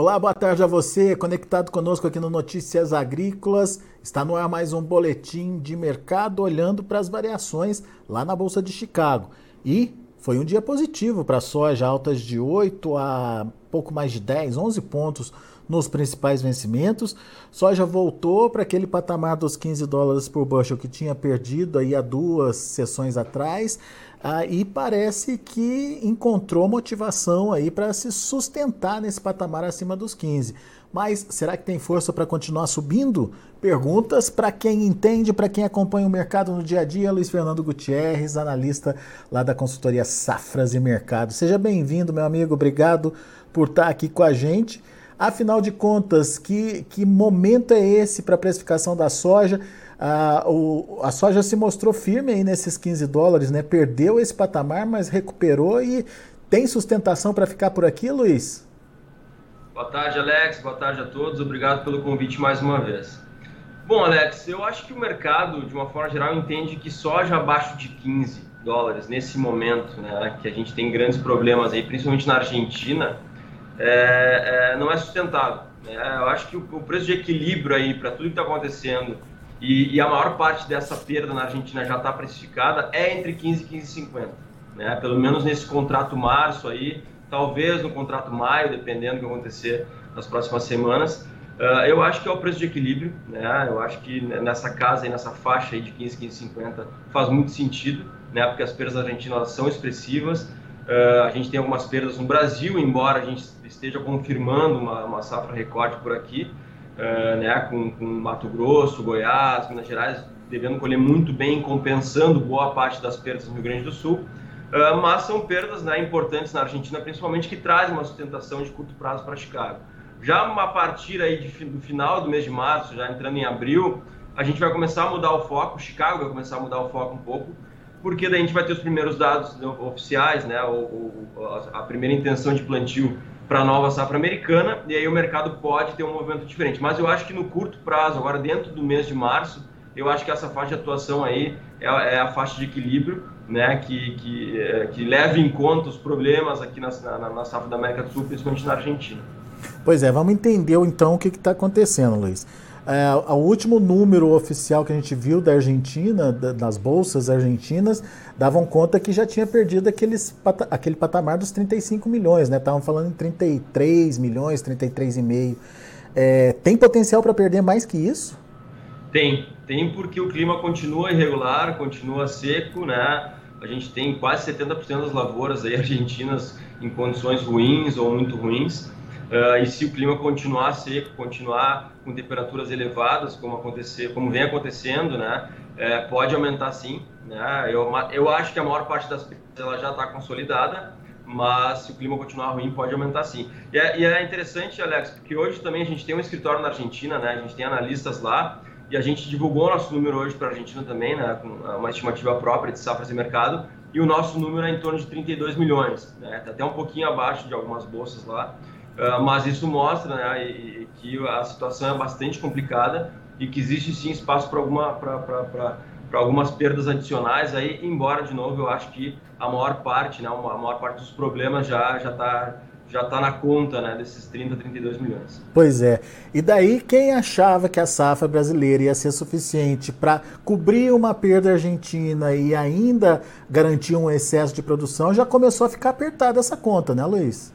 Olá, boa tarde a você, conectado conosco aqui no Notícias Agrícolas. Está no ar mais um boletim de mercado olhando para as variações lá na Bolsa de Chicago. E foi um dia positivo para a soja, altas de 8 a pouco mais de 10, 11 pontos nos principais vencimentos. Soja voltou para aquele patamar dos 15 dólares por bushel que tinha perdido aí há duas sessões atrás. E parece que encontrou motivação aí para se sustentar nesse patamar acima dos 15. Mas será que tem força para continuar subindo? Perguntas para quem entende, para quem acompanha o mercado no dia a dia, Luiz Fernando Gutierrez, analista lá da consultoria Safras e Mercado. Seja bem-vindo, meu amigo, obrigado por estar aqui com a gente. Afinal de contas, que, que momento é esse para a precificação da soja? A, o, a soja se mostrou firme aí nesses 15 dólares, né? Perdeu esse patamar, mas recuperou e tem sustentação para ficar por aqui, Luiz? Boa tarde, Alex. Boa tarde a todos. Obrigado pelo convite mais uma vez. Bom, Alex, eu acho que o mercado, de uma forma geral, entende que soja abaixo de 15 dólares nesse momento, né, que a gente tem grandes problemas aí, principalmente na Argentina, é, é, não é sustentável. Né? Eu acho que o, o preço de equilíbrio aí para tudo que está acontecendo e, e, a maior parte dessa perda na Argentina já está precificada, é entre 15 e 15,50. Né? Pelo menos nesse contrato março aí, talvez no contrato maio, dependendo do que acontecer nas próximas semanas. Uh, eu acho que é o preço de equilíbrio, né? Eu acho que nessa casa e nessa faixa aí de 15, 15,50 faz muito sentido, né? Porque as perdas argentinas são expressivas. Uh, a gente tem algumas perdas no Brasil, embora a gente esteja confirmando uma, uma safra recorde por aqui uh, né, com, com Mato Grosso, Goiás, Minas Gerais, devendo colher muito bem, compensando boa parte das perdas no Rio Grande do Sul. Uh, mas são perdas né, importantes na Argentina, principalmente, que trazem uma sustentação de curto prazo para Chicago. Já a partir aí de, do final do mês de março, já entrando em abril, a gente vai começar a mudar o foco, Chicago vai começar a mudar o foco um pouco, porque daí a gente vai ter os primeiros dados oficiais, né, o, o, a primeira intenção de plantio para a nova safra americana, e aí o mercado pode ter um movimento diferente. Mas eu acho que no curto prazo, agora dentro do mês de março, eu acho que essa faixa de atuação aí é, é a faixa de equilíbrio, né, que, que, é, que leva em conta os problemas aqui na, na, na safra da América do Sul, principalmente na Argentina. Pois é, vamos entender então o que está acontecendo, Luiz. É, o último número oficial que a gente viu da Argentina, da, das bolsas argentinas, davam conta que já tinha perdido aqueles, aquele patamar dos 35 milhões, né? Estavam falando em 33 milhões, 33,5. É, tem potencial para perder mais que isso? Tem, tem porque o clima continua irregular, continua seco, né? A gente tem quase 70% das lavouras aí argentinas em condições ruins ou muito ruins. Uh, e se o clima continuar seco, continuar com temperaturas elevadas, como acontecer, como vem acontecendo, né, é, pode aumentar sim. Né? Eu, eu acho que a maior parte das ela já está consolidada, mas se o clima continuar ruim, pode aumentar sim. E é, e é, interessante, Alex, porque hoje também a gente tem um escritório na Argentina, né? A gente tem analistas lá e a gente divulgou o nosso número hoje para a Argentina também, né? Com uma estimativa própria de safras e mercado. E o nosso número é em torno de 32 milhões, né? Está até um pouquinho abaixo de algumas bolsas lá. Uh, mas isso mostra né, que a situação é bastante complicada e que existe sim espaço para alguma, algumas perdas adicionais aí, embora de novo eu acho que a maior parte, né, a maior parte dos problemas já já está já tá na conta né, desses 30, 32 milhões. Pois é. E daí, quem achava que a safra brasileira ia ser suficiente para cobrir uma perda argentina e ainda garantir um excesso de produção, já começou a ficar apertada essa conta, né, Luiz?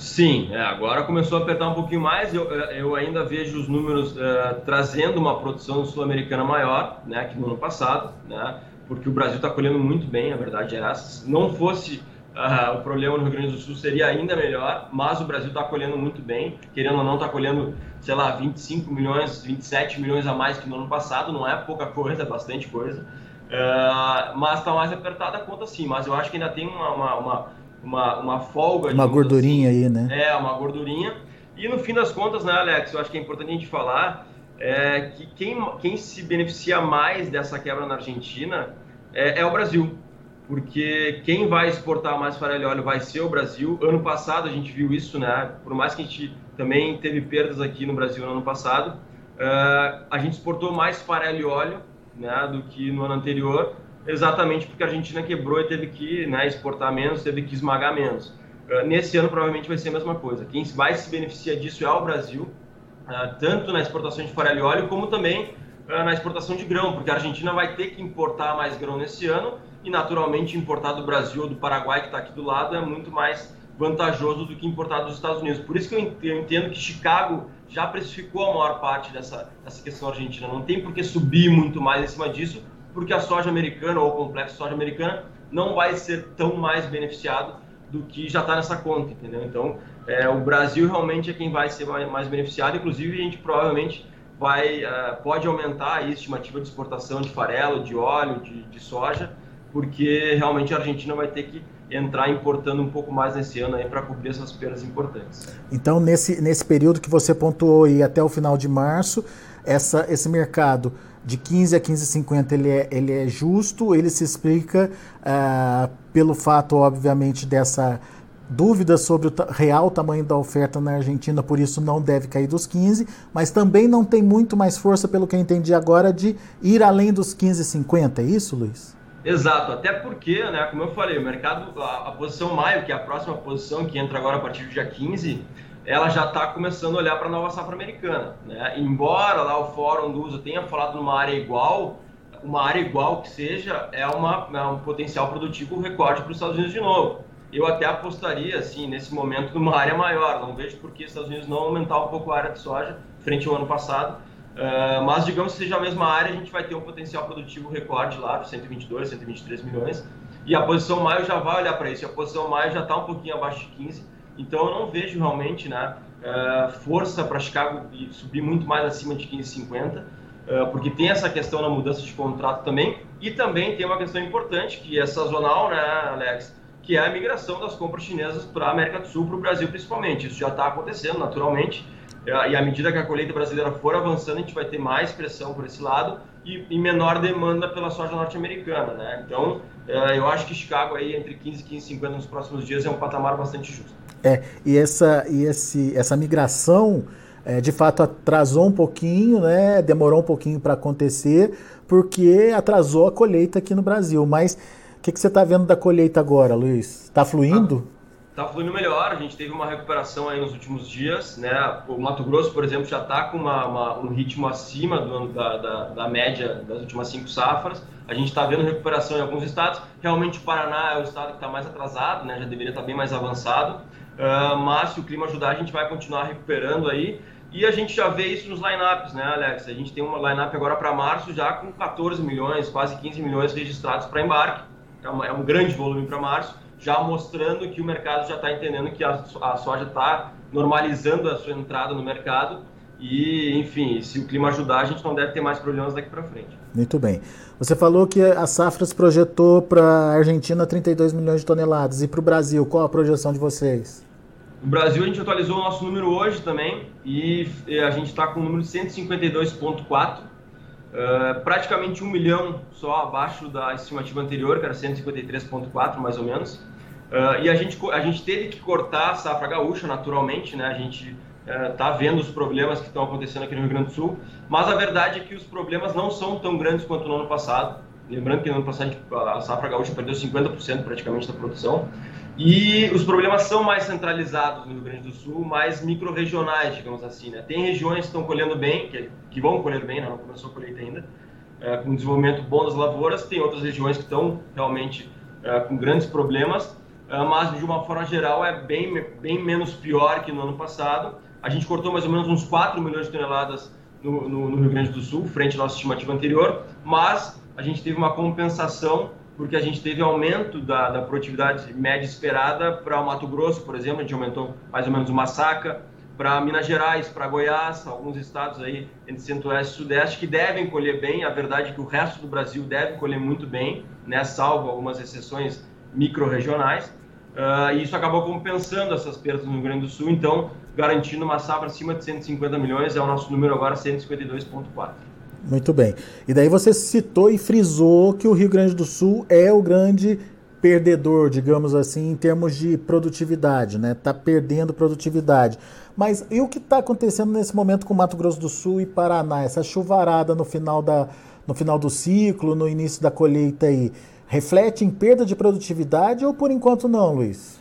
Sim, é, agora começou a apertar um pouquinho mais. Eu, é, eu ainda vejo os números é, trazendo uma produção sul-americana maior né, que no ano passado, né, porque o Brasil está colhendo muito bem, a verdade é essa. Se não fosse uh, o problema no Rio Grande do Sul, seria ainda melhor, mas o Brasil está colhendo muito bem. Querendo ou não, está colhendo, sei lá, 25 milhões, 27 milhões a mais que no ano passado. Não é pouca coisa, é bastante coisa. Uh, mas está mais apertada a conta sim, mas eu acho que ainda tem uma, uma, uma uma, uma folga. Uma gordurinha assim. aí, né? É, uma gordurinha. E no fim das contas, né, Alex, eu acho que é importante a gente falar é, que quem, quem se beneficia mais dessa quebra na Argentina é, é o Brasil. Porque quem vai exportar mais farelo e óleo vai ser o Brasil. Ano passado a gente viu isso, né? Por mais que a gente também teve perdas aqui no Brasil no ano passado, uh, a gente exportou mais farelo e óleo né, do que no ano anterior exatamente porque a Argentina quebrou e teve que né, exportar menos, teve que esmagar menos. uh, nesse ano provavelmente vai ser a mesma coisa. Quem vai se beneficiar disso é o Brasil, uh, tanto na exportação de farelo e óleo, como também uh, na exportação de grão, porque a Argentina vai ter que importar mais grão nesse ano e, naturalmente, importar do Brasil ou do Paraguai, que está aqui do lado, é muito mais vantajoso do que importar dos Estados Unidos. Por isso que eu entendo que Chicago já precificou a maior parte dessa, dessa questão argentina. Não tem por que subir muito mais em cima disso, porque a soja americana ou o complexo soja americana não vai ser tão mais beneficiado do que já está nessa conta, entendeu? Então, é, o Brasil realmente é quem vai ser mais, beneficiado. Inclusive, a gente provavelmente vai uh, pode aumentar a estimativa de exportação de farelo, de óleo, de, de soja, porque realmente a Argentina vai ter que entrar importando um pouco mais nesse ano para cobrir essas perdas importantes. Então, nesse, nesse período que você pontuou e até o final de março, essa, esse mercado de 15 a 15,50 ele é, ele é justo, ele se explica uh, pelo fato, obviamente, dessa dúvida sobre o real tamanho da oferta na Argentina, por isso não deve cair dos 15, mas também não tem muito mais força, pelo que eu entendi agora, de ir além dos 15,50, é isso, Luiz? Exato, até porque, né, como eu falei, o mercado, a, a, posição maio, que é a próxima posição que entra agora a partir do dia 15, ela já está começando a olhar para a nova safra americana. Né? Embora lá o fórum do USA tenha falado numa área igual, uma área igual que seja, é, uma, é um potencial produtivo recorde para os Estados Unidos de novo. Eu até apostaria, assim, nesse momento, numa área maior. Não vejo por que os Estados Unidos não aumentar um pouco a área de soja frente ao ano passado Uh, mas digamos que seja a mesma área, a gente vai ter um potencial produtivo recorde lá de 122, 123 milhões. E a posição maio já vai olhar para isso. E a posição maio já está um pouquinho abaixo de 15. Então eu não vejo realmente né, uh, força para Chicago subir muito mais acima de 15,50, uh, eh, porque tem essa questão na mudança de contrato também. E também tem uma questão importante que é sazonal, né, Alex? Que é a migração das compras chinesas para a América do Sul, para o Brasil principalmente. Isso já está acontecendo naturalmente. E à medida que a colheita brasileira for avançando, a gente vai ter mais pressão por esse lado e, e menor demanda pela soja norte-americana, né? Então, eu acho que Chicago aí entre 15 e 15,50 nos próximos dias é um patamar bastante justo. É, e essa, e esse, essa migração é, de fato atrasou um pouquinho, né? Demorou um pouquinho para acontecer, porque atrasou a colheita aqui no Brasil. Mas o que, que você está vendo da colheita agora, Luiz? Está fluindo? Ah está fluindo melhor. A gente teve uma recuperação aí nos últimos dias, né? O Mato Grosso, por exemplo, já está com uma, uma, um ritmo acima do, da, da, da, média das últimas cinco safras. A gente está vendo recuperação em alguns estados. Realmente o Paraná é o estado que está mais atrasado, né? Já deveria estar tá bem mais avançado. Uh, mas se o clima ajudar, a gente vai continuar recuperando aí. E a gente já vê isso nos lineups, né, Alex? A gente tem uma lineup agora para março já com 14 milhões, quase 15 milhões registrados para embarque. É, é um grande volume para março já mostrando que o mercado já está entendendo que a, a soja está normalizando a sua entrada no mercado e, enfim, se o clima ajudar, a gente não deve ter mais problemas daqui para frente. Muito bem. Você falou que a Safras projetou para a Argentina 32 milhões de toneladas. E para o Brasil, qual a projeção de vocês? No Brasil, a gente atualizou o nosso número hoje também e a gente está com o número de 152,4, uh, praticamente um milhão só abaixo da estimativa anterior, que era 153,4 mais ou menos. Uh, e a gente, a gente teve que cortar a safra gaúcha, naturalmente, né? A gente está uh, vendo os problemas que estão acontecendo aqui no Rio Grande do Sul, mas a verdade é que os problemas não são tão grandes quanto no ano passado. Lembrando que no ano passado a safra gaúcha perdeu 50% praticamente da produção. E os problemas são mais centralizados no Rio Grande do Sul, mais micro-regionais, digamos assim. Né? Tem regiões que estão colhendo bem, que, que vão colher bem, né? não começou a colheita ainda, é, com desenvolvimento bom das lavouras. Tem outras regiões que estão realmente é, com grandes problemas. Ah, mas de uma forma geral é bem, bem menos pior que no ano passado. A gente cortou mais ou menos uns 4 milhões de toneladas no, no, no Rio Grande do Sul, frente à nossa estimativa anterior, mas a gente teve uma compensação porque a gente teve aumento da, da produtividade média esperada para o Mato Grosso, por exemplo, a gente aumentou mais ou menos uma saca, para Minas Gerais, para Goiás, alguns estados aí entre Centro-Oeste e Sudeste que devem colher bem. A verdade é que o resto do Brasil deve colher muito bem, né, salvo algumas exceções micro-regionais. Uh, e isso acabou compensando essas perdas no Rio Grande do Sul, então garantindo uma safra acima de 150 milhões, é o nosso número agora 152,4. Muito bem. E daí você citou e frisou que o Rio Grande do Sul é o grande perdedor, digamos assim, em termos de produtividade, né? Está perdendo produtividade. Mas e o que está acontecendo nesse momento com Mato Grosso do Sul e Paraná? Essa chuvarada no final, da, no final do ciclo, no início da colheita aí reflete em perda de produtividade ou por enquanto não, Luiz?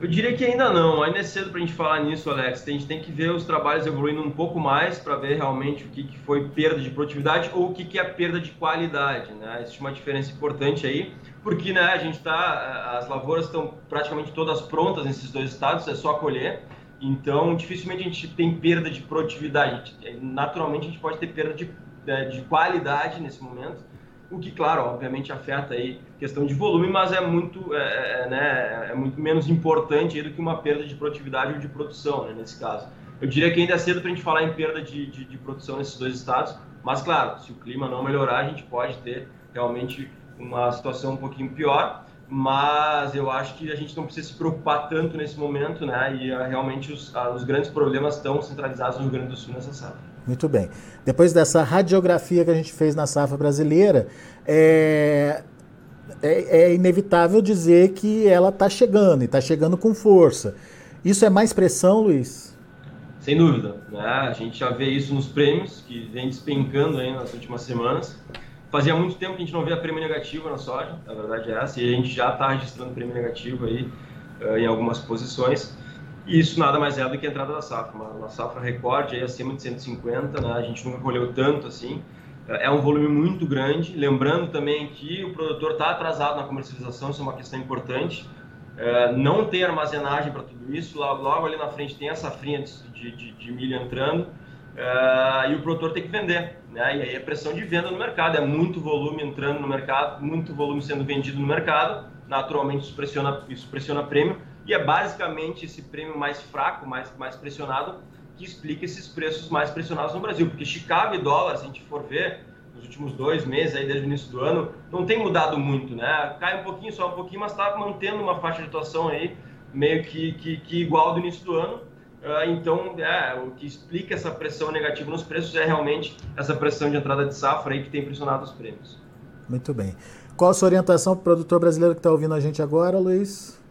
Eu diria que ainda não, ainda é cedo para a gente falar nisso, Alex. A gente tem que ver os trabalhos evoluindo um pouco mais para ver realmente o que, que foi perda de produtividade ou o que, que é perda de qualidade. Né? Existe uma diferença importante aí, porque né, a gente tá, as lavouras estão praticamente todas prontas nesses dois estados, é só colher. Então, dificilmente a gente tem perda de produtividade. Naturalmente, a gente pode ter perda de, né, de qualidade nesse momento o que, claro, obviamente afeta aí questão de volume, mas é muito, é, é, é né, é muito menos importante do que uma perda de produtividade ou de produção, né, nesse caso. Eu diria que ainda é cedo para a gente falar em perda de, de, de, produção nesses dois estados, mas, claro, se o clima não melhorar, a gente pode ter realmente uma situação um pouquinho pior, mas eu acho que a gente não precisa se preocupar tanto nesse momento, né, e ah, realmente os, ah, os grandes problemas estão centralizados no Rio Grande do Sul nessa safra. Muito bem. Depois dessa radiografia que a gente fez na safra brasileira, é, é, é inevitável dizer que ela está chegando e está chegando com força. Isso é mais pressão, Luiz? Sem dúvida. Né? A gente já vê isso nos prêmios, que vem despencando aí nas últimas semanas. Fazia muito tempo que a gente não via prêmio negativo na soja, a verdade é essa, e a gente já está registrando prêmio negativo aí uh, em algumas posições. E isso nada mais é do que a entrada da safra, uma, uma safra recorde aí acima de 150, né? a gente nunca colheu tanto assim. É um volume muito grande, lembrando também que o produtor está atrasado na comercialização, isso é uma questão importante. É, não tem armazenagem para tudo isso, logo, logo, ali na frente tem a safrinha de, de, de milho entrando é, e o produtor tem que vender. Né? E aí é pressão de venda no mercado, é muito volume entrando no mercado, muito volume sendo vendido no mercado, naturalmente isso pressiona, isso pressiona prêmio e é basicamente esse prêmio mais fraco, mais, mais pressionado, que explica esses preços mais pressionados no Brasil. Porque Chicago e dólar, se a gente for ver, nos últimos dois meses, aí, desde o início do ano, não tem mudado muito, né? Cai um pouquinho, só um pouquinho, mas está mantendo uma faixa de atuação aí, meio que, que, que igual do início do ano. Uh, então, é, o que explica essa pressão negativa nos preços é realmente essa pressão de entrada de safra aí que tem pressionado os prêmios. Muito bem. Qual a sua orientação para o produtor brasileiro que está ouvindo a gente agora, Luiz?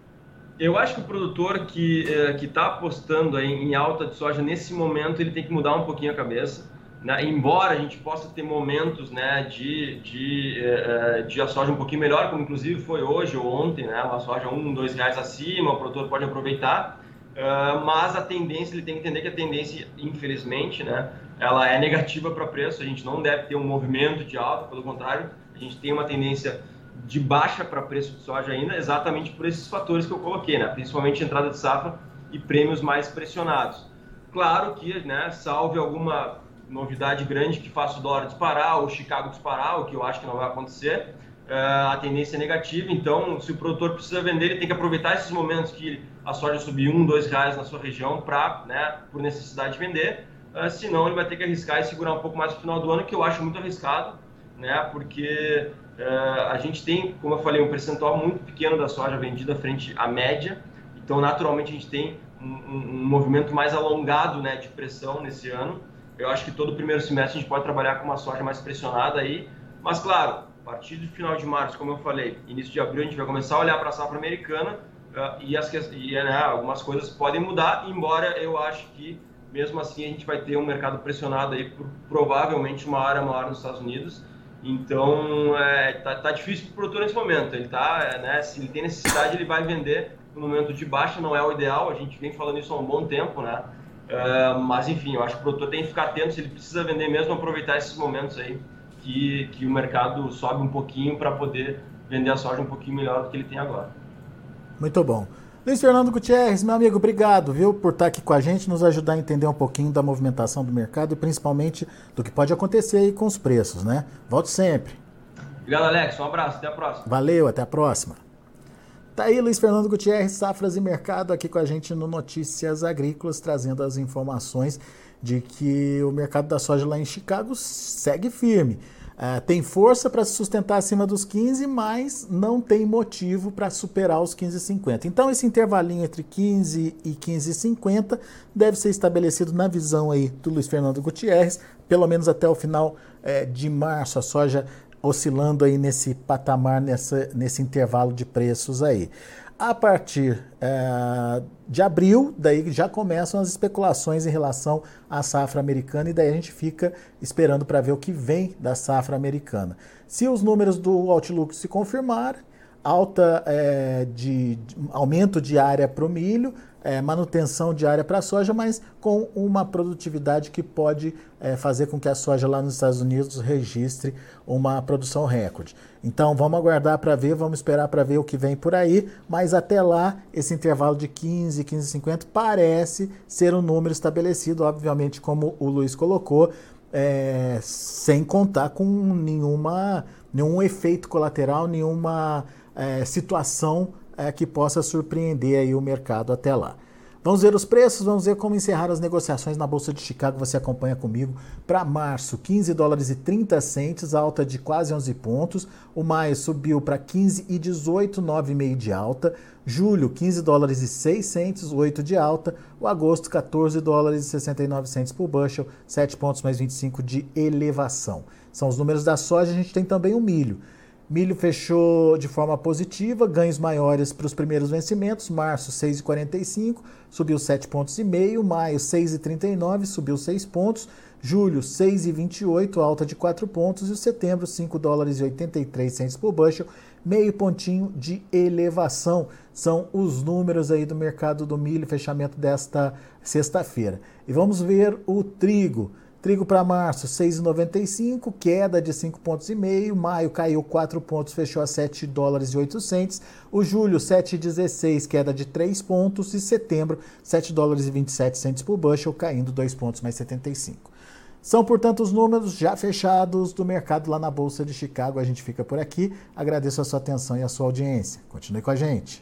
Eu acho que o produtor que é, que está apostando em alta de soja nesse momento ele tem que mudar um pouquinho a cabeça. Né? Embora a gente possa ter momentos né, de, de, é, de a soja um pouquinho melhor, como inclusive foi hoje ou ontem, né, uma soja um, dois reais acima, o produtor pode aproveitar. Uh, mas a tendência, ele tem que entender que a tendência, infelizmente, né, ela é negativa para preço. A gente não deve ter um movimento de alta, pelo contrário, a gente tem uma tendência de baixa para preço de soja ainda, exatamente por esses fatores que eu coloquei, né? principalmente entrada de safra e prêmios mais pressionados. Claro que, né, salve alguma novidade grande que faça o dólar disparar ou o Chicago disparar, o que eu acho que não vai acontecer, uh, a tendência é negativa. Então, se o produtor precisa vender, ele tem que aproveitar esses momentos que a soja subir um, dois reais na sua região para, né, por necessidade de vender. Uh, senão, ele vai ter que arriscar e segurar um pouco mais no final do ano, que eu acho muito arriscado, né, porque a gente tem, como eu falei, um percentual muito pequeno da soja vendida frente à média, então naturalmente a gente tem um, um, um, movimento mais alongado né, de pressão nesse ano. Eu acho que todo o primeiro semestre a gente pode trabalhar com uma soja mais pressionada aí, mas claro, a partir do final de março, como eu falei, início de abril a gente vai começar a olhar para a safra americana uh, e, as, e né, algumas coisas podem mudar, embora eu acho que mesmo assim a gente vai ter um mercado pressionado aí por provavelmente uma área maior nos Estados Unidos então, é, tá, tá difícil para o produtor nesse momento. Ele tá, é, né, se ele tem necessidade, ele vai vender no momento de baixa, não é o ideal. A gente vem falando isso há um bom tempo, né? É, mas, enfim, eu acho que o produtor tem que ficar atento se ele precisa vender mesmo, aproveitar esses momentos aí que, que o mercado sobe um pouquinho para poder vender a soja um pouquinho melhor do que ele tem agora. Muito bom. Luiz Fernando Gutierrez, meu amigo, obrigado, viu, por estar aqui com a gente, nos ajudar a entender um pouquinho da movimentação do mercado e principalmente do que pode acontecer aí com os preços, né? Volte sempre. Obrigado, Alex. Um abraço, até a próxima. Valeu, até a próxima. Tá aí Luiz Fernando Gutierrez, Safras e Mercado, aqui com a gente no Notícias Agrícolas, trazendo as informações de que o mercado da soja lá em Chicago segue firme. Uh, tem força para se sustentar acima dos 15, mas não tem motivo para superar os 15,50. Então, esse intervalinho entre 15 e 15,50 deve ser estabelecido na visão aí do Luiz Fernando Gutierrez, pelo menos até o final eh, de março, a soja oscilando aí nesse patamar, nessa, nesse intervalo de preços aí. A partir é, de abril, daí já começam as especulações em relação à safra americana e daí a gente fica esperando para ver o que vem da safra americana. Se os números do Outlook se confirmarem, alta é, de, de, aumento de área para o milho, é, manutenção de área para a soja, mas com uma produtividade que pode é, fazer com que a soja lá nos Estados Unidos registre uma produção recorde. Então vamos aguardar para ver, vamos esperar para ver o que vem por aí, mas até lá esse intervalo de 15, 15,50 parece ser um número estabelecido, obviamente como o Luiz colocou, é, sem contar com nenhuma, nenhum efeito colateral, nenhuma é, situação é, que possa surpreender aí o mercado até lá. Vamos ver os preços, vamos ver como encerrar as negociações na Bolsa de Chicago. Você acompanha comigo para março, 15 dólares e 30 centes, alta de quase 11 pontos. O maio subiu para 15 e 18, 9,5 de alta. Julho, 15 dólares e 6 centes, 8 de alta. O agosto, 14 dólares e 69 centes por bushel, 7 pontos mais 25 de elevação. São os números da soja, a gente tem também o milho. Milho fechou de forma positiva, ganhos maiores para os primeiros vencimentos. Março 6,45, subiu 7 pontos e meio. Maio 6,39, subiu 6 pontos. Julho 6,28, alta de 4 pontos. E setembro 5 dólares e 83 por bushel, meio pontinho de elevação. São os números aí do mercado do milho, fechamento desta sexta-feira. E vamos ver o trigo. Trigo para março, 6,95, queda de 5 pontos e meio. Maio caiu 4 pontos, fechou a 7 dólares e 800. O julho, 7,16, queda de 3 pontos. E setembro, 7 dólares e 27 por bushel, caindo 2 pontos mais 75. São, portanto, os números já fechados do mercado lá na Bolsa de Chicago. A gente fica por aqui. Agradeço a sua atenção e a sua audiência. Continue com a gente.